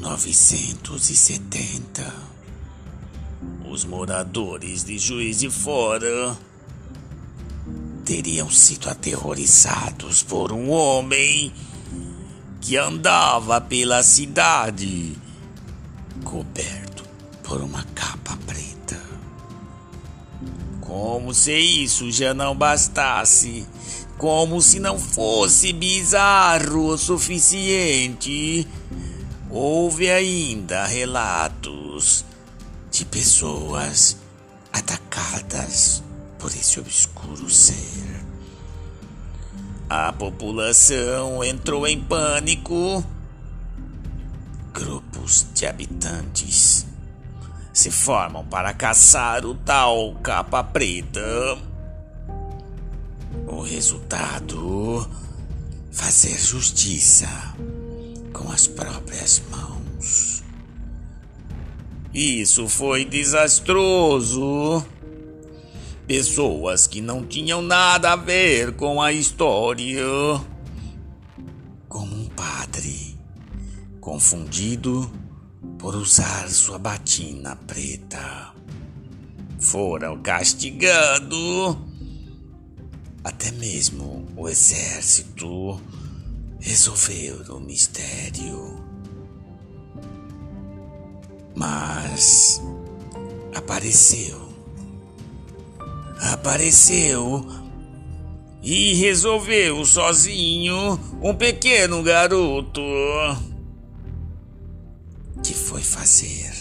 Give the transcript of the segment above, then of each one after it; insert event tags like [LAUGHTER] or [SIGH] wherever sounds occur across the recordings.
1970, os moradores de Juiz de Fora teriam sido aterrorizados por um homem que andava pela cidade coberto por uma capa preta. Como se isso já não bastasse, como se não fosse bizarro o suficiente Houve ainda relatos de pessoas atacadas por esse obscuro ser. A população entrou em pânico. Grupos de habitantes se formam para caçar o tal capa preta. O resultado: fazer justiça com as próprias mãos. Isso foi desastroso. Pessoas que não tinham nada a ver com a história, como um padre confundido por usar sua batina preta, foram castigados. Até mesmo o exército resolver o mistério. Mas apareceu. Apareceu e resolveu sozinho um pequeno garoto que foi fazer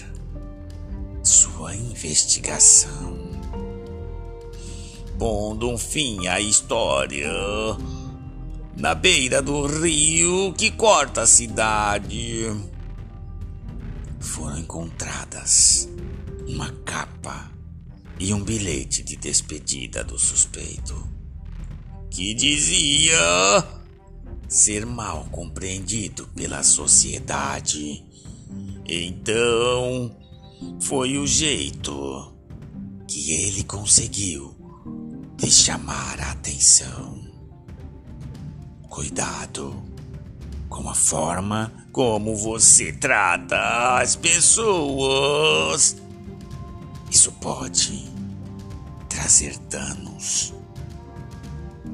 sua investigação, pondo um fim à história na beira do rio que corta a cidade. Foram encontradas uma capa e um bilhete de despedida do suspeito, que dizia ser mal compreendido pela sociedade. Então, foi o jeito que ele conseguiu de chamar a atenção. Cuidado com a forma como você trata as pessoas. Isso pode trazer danos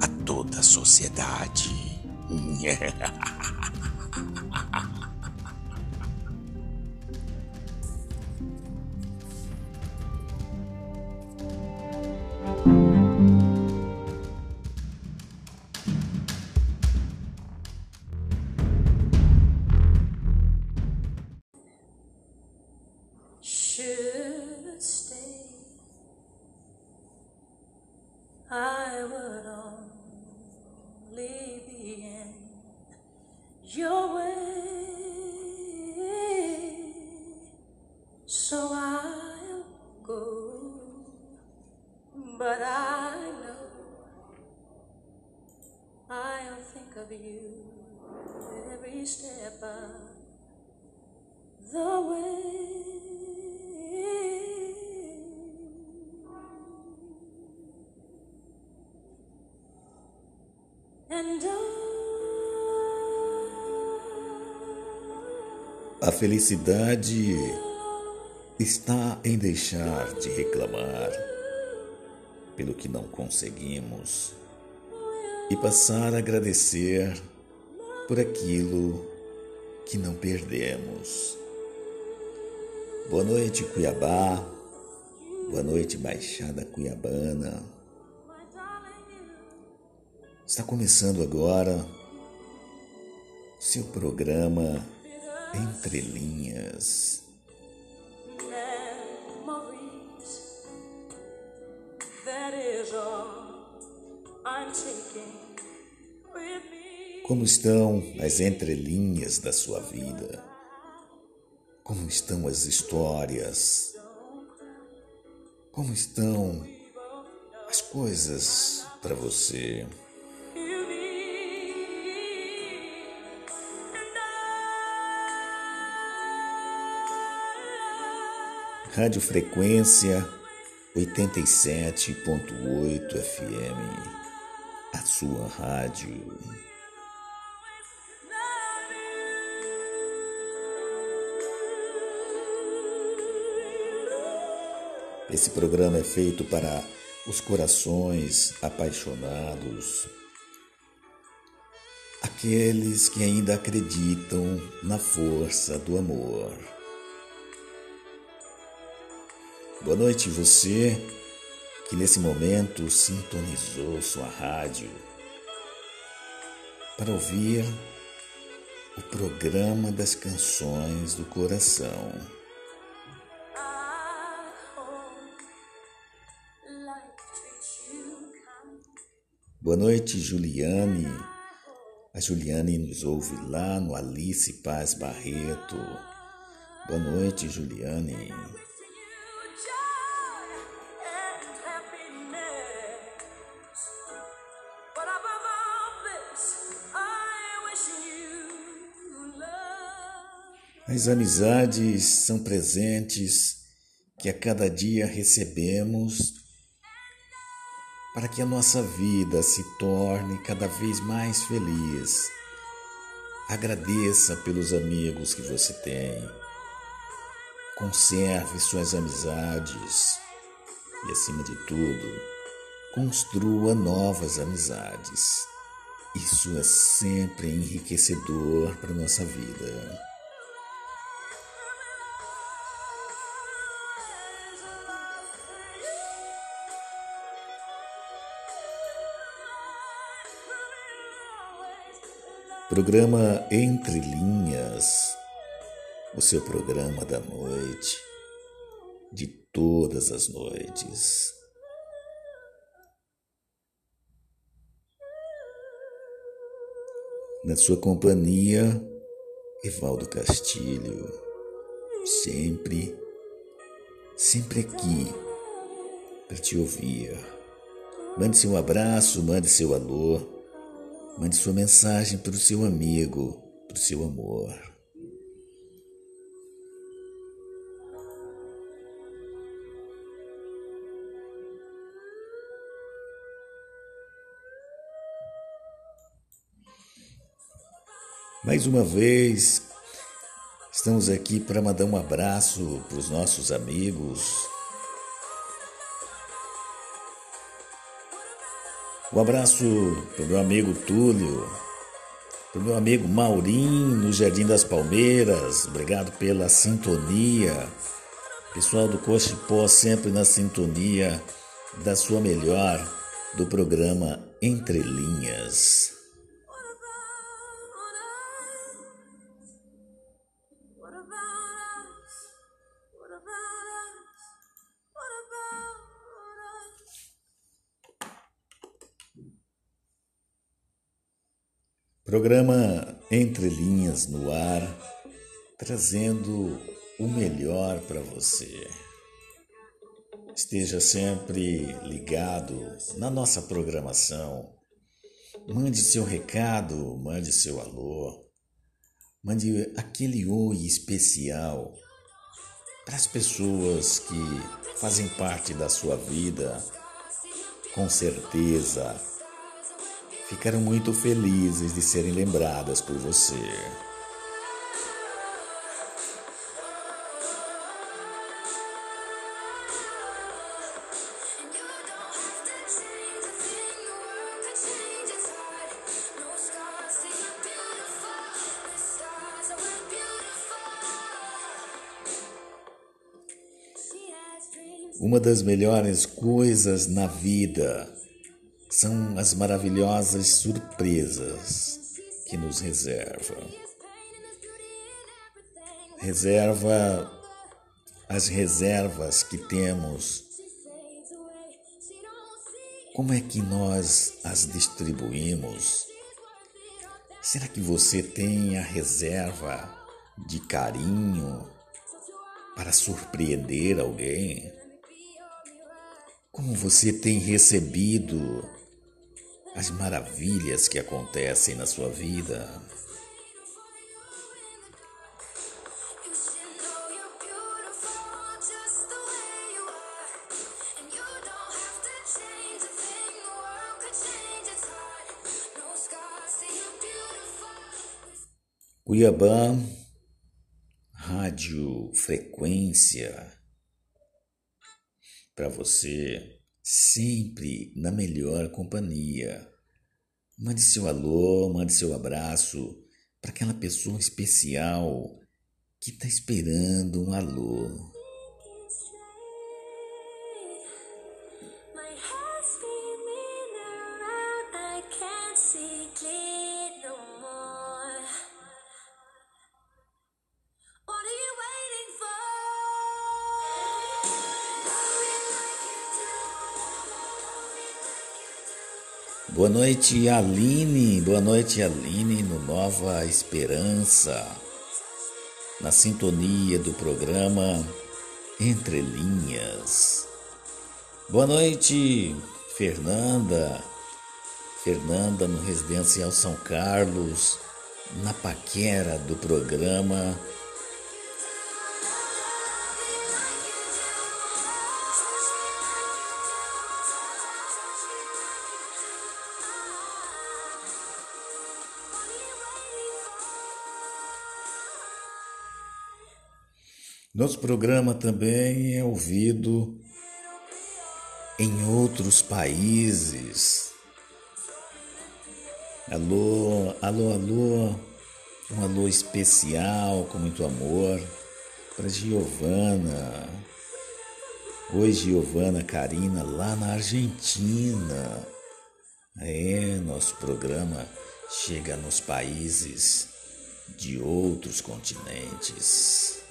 a toda a sociedade. [LAUGHS] of you every step of the way. And A felicidade está em deixar de reclamar pelo que não conseguimos e passar a agradecer por aquilo que não perdemos. Boa noite, Cuiabá. Boa noite, Baixada Cuiabana. Está começando agora seu programa Entre Linhas. Como estão as entrelinhas da sua vida? Como estão as histórias? Como estão as coisas para você? Rádio Frequência 87.8 FM, a sua rádio. Esse programa é feito para os corações apaixonados, aqueles que ainda acreditam na força do amor. Boa noite, você que nesse momento sintonizou sua rádio para ouvir o programa das canções do coração. Boa noite, Juliane. A Juliane nos ouve lá no Alice Paz Barreto. Boa noite, Juliane. As amizades são presentes que a cada dia recebemos para que a nossa vida se torne cada vez mais feliz. Agradeça pelos amigos que você tem. Conserve suas amizades e, acima de tudo, construa novas amizades. Isso é sempre enriquecedor para nossa vida. Programa Entre Linhas, o seu programa da noite, de todas as noites. Na sua companhia, Evaldo Castilho, sempre, sempre aqui para te ouvir. Mande seu abraço, mande seu alô Mande sua mensagem para o seu amigo, para o seu amor. Mais uma vez, estamos aqui para mandar um abraço para os nossos amigos Um abraço para o meu amigo Túlio, para o meu amigo Maurinho, no Jardim das Palmeiras. Obrigado pela sintonia. Pessoal do Cochipó sempre na sintonia da sua melhor do programa Entre Linhas. Programa Entre Linhas no Ar, trazendo o melhor para você. Esteja sempre ligado na nossa programação. Mande seu recado, mande seu alô, mande aquele oi especial para as pessoas que fazem parte da sua vida. Com certeza, ficaram muito felizes de serem lembradas por você. Uma das melhores coisas na vida são as maravilhosas surpresas que nos reserva. Reserva as reservas que temos. Como é que nós as distribuímos? Será que você tem a reserva de carinho para surpreender alguém? Como você tem recebido as maravilhas que acontecem na sua vida. Cuiabá, Rádio Frequência para você sempre na melhor companhia. Mande seu alô, mande seu abraço para aquela pessoa especial que está esperando um alô. Boa noite, Aline. Boa noite, Aline, no Nova Esperança. Na sintonia do programa Entre Linhas. Boa noite, Fernanda. Fernanda no Residencial São Carlos, na paquera do programa Nosso programa também é ouvido em outros países. Alô, alô, alô, um alô especial com muito amor para Giovana. Oi, Giovana Karina, lá na Argentina. É, nosso programa chega nos países de outros continentes.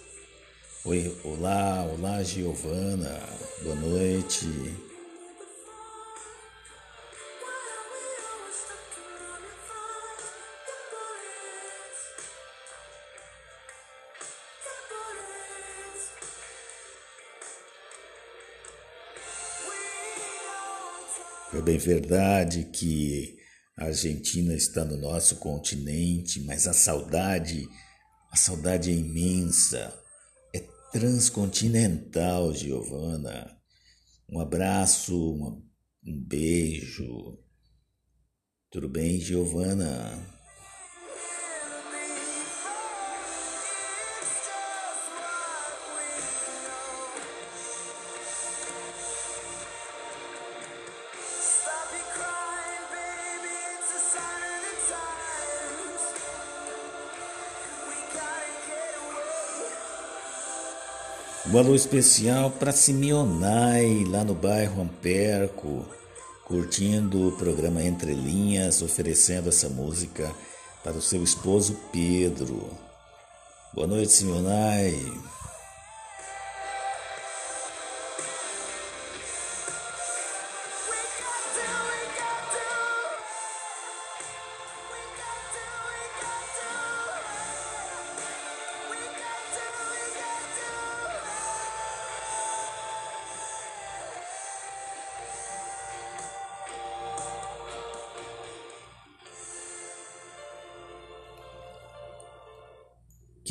Oi, olá, olá Giovana, boa noite. É bem verdade que a Argentina está no nosso continente, mas a saudade, a saudade é imensa transcontinental, Giovana. Um abraço, um beijo. Tudo bem, Giovana? Um alô especial para Simeonai, lá no bairro Amperco, curtindo o programa Entre Linhas, oferecendo essa música para o seu esposo Pedro. Boa noite, Simeonai.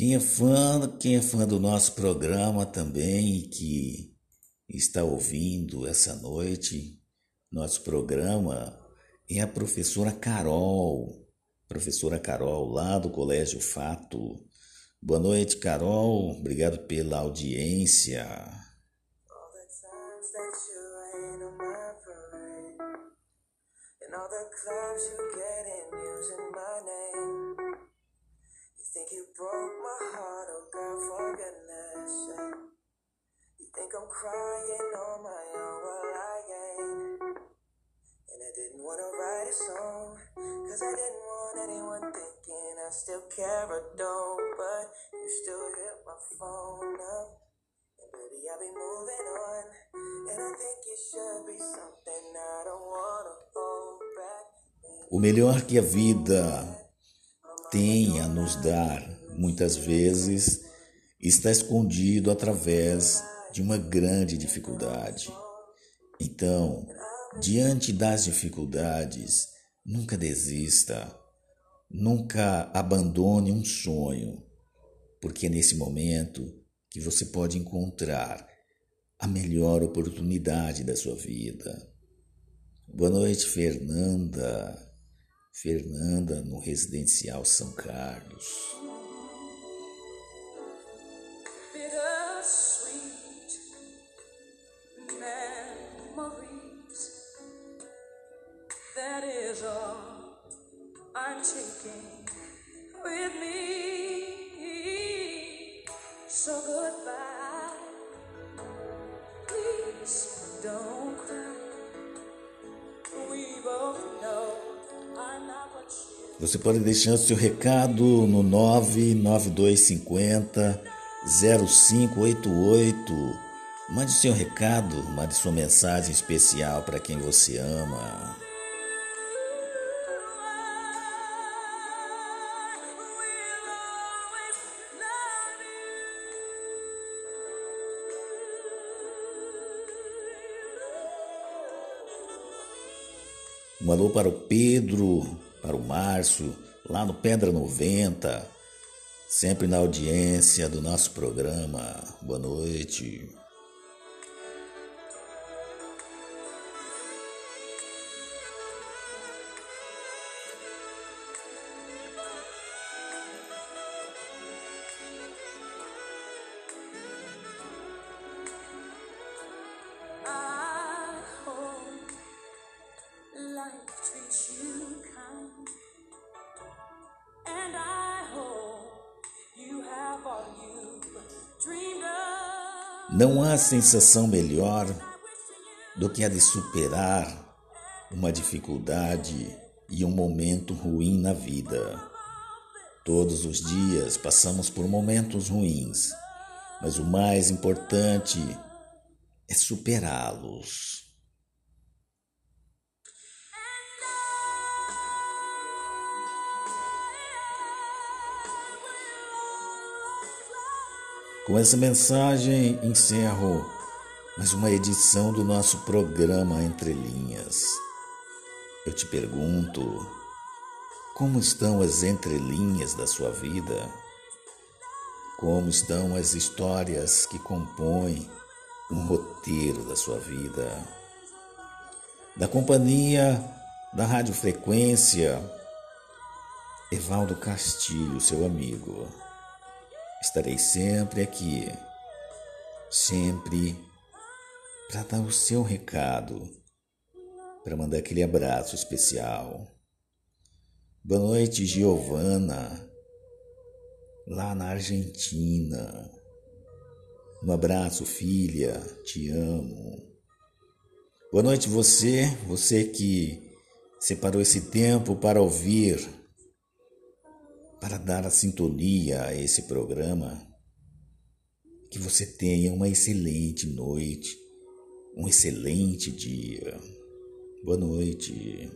Quem é fã, quem é fã do nosso programa também e que está ouvindo essa noite, nosso programa, é a professora Carol. Professora Carol, lá do Colégio Fato. Boa noite, Carol. Obrigado pela audiência. All think you broke my heart, oh girl, for goodness sake. You think I'm crying on my own, well I ain't. And I didn't wanna write a song, cause I didn't want anyone thinking I still care or don't, but you still hit my phone up. And baby, I'll be moving on. And I think it should be something I don't wanna hold back. O melhor que a vida tem a nos dar, muitas vezes, está escondido através de uma grande dificuldade. Então, diante das dificuldades, nunca desista, nunca abandone um sonho, porque é nesse momento que você pode encontrar a melhor oportunidade da sua vida. Boa noite, Fernanda. Fernanda no residencial São Carlos. Please don't cry. We both você pode deixar seu recado no 99250 0588. Mande seu recado, mande sua mensagem especial para quem você ama. Um alô para o Pedro, para o Márcio, lá no Pedra 90, sempre na audiência do nosso programa. Boa noite. Não há sensação melhor do que a de superar uma dificuldade e um momento ruim na vida. Todos os dias passamos por momentos ruins, mas o mais importante é superá-los. Com essa mensagem encerro mais uma edição do nosso programa Entre Linhas. Eu te pergunto, como estão as entrelinhas da sua vida? Como estão as histórias que compõem um roteiro da sua vida? Da companhia da Rádio Frequência, Evaldo Castilho, seu amigo. Estarei sempre aqui, sempre para dar o seu recado, para mandar aquele abraço especial. Boa noite, Giovana, lá na Argentina. Um abraço, filha, te amo. Boa noite, você, você que separou esse tempo para ouvir, para dar a sintonia a esse programa. Que você tenha uma excelente noite, um excelente dia. Boa noite.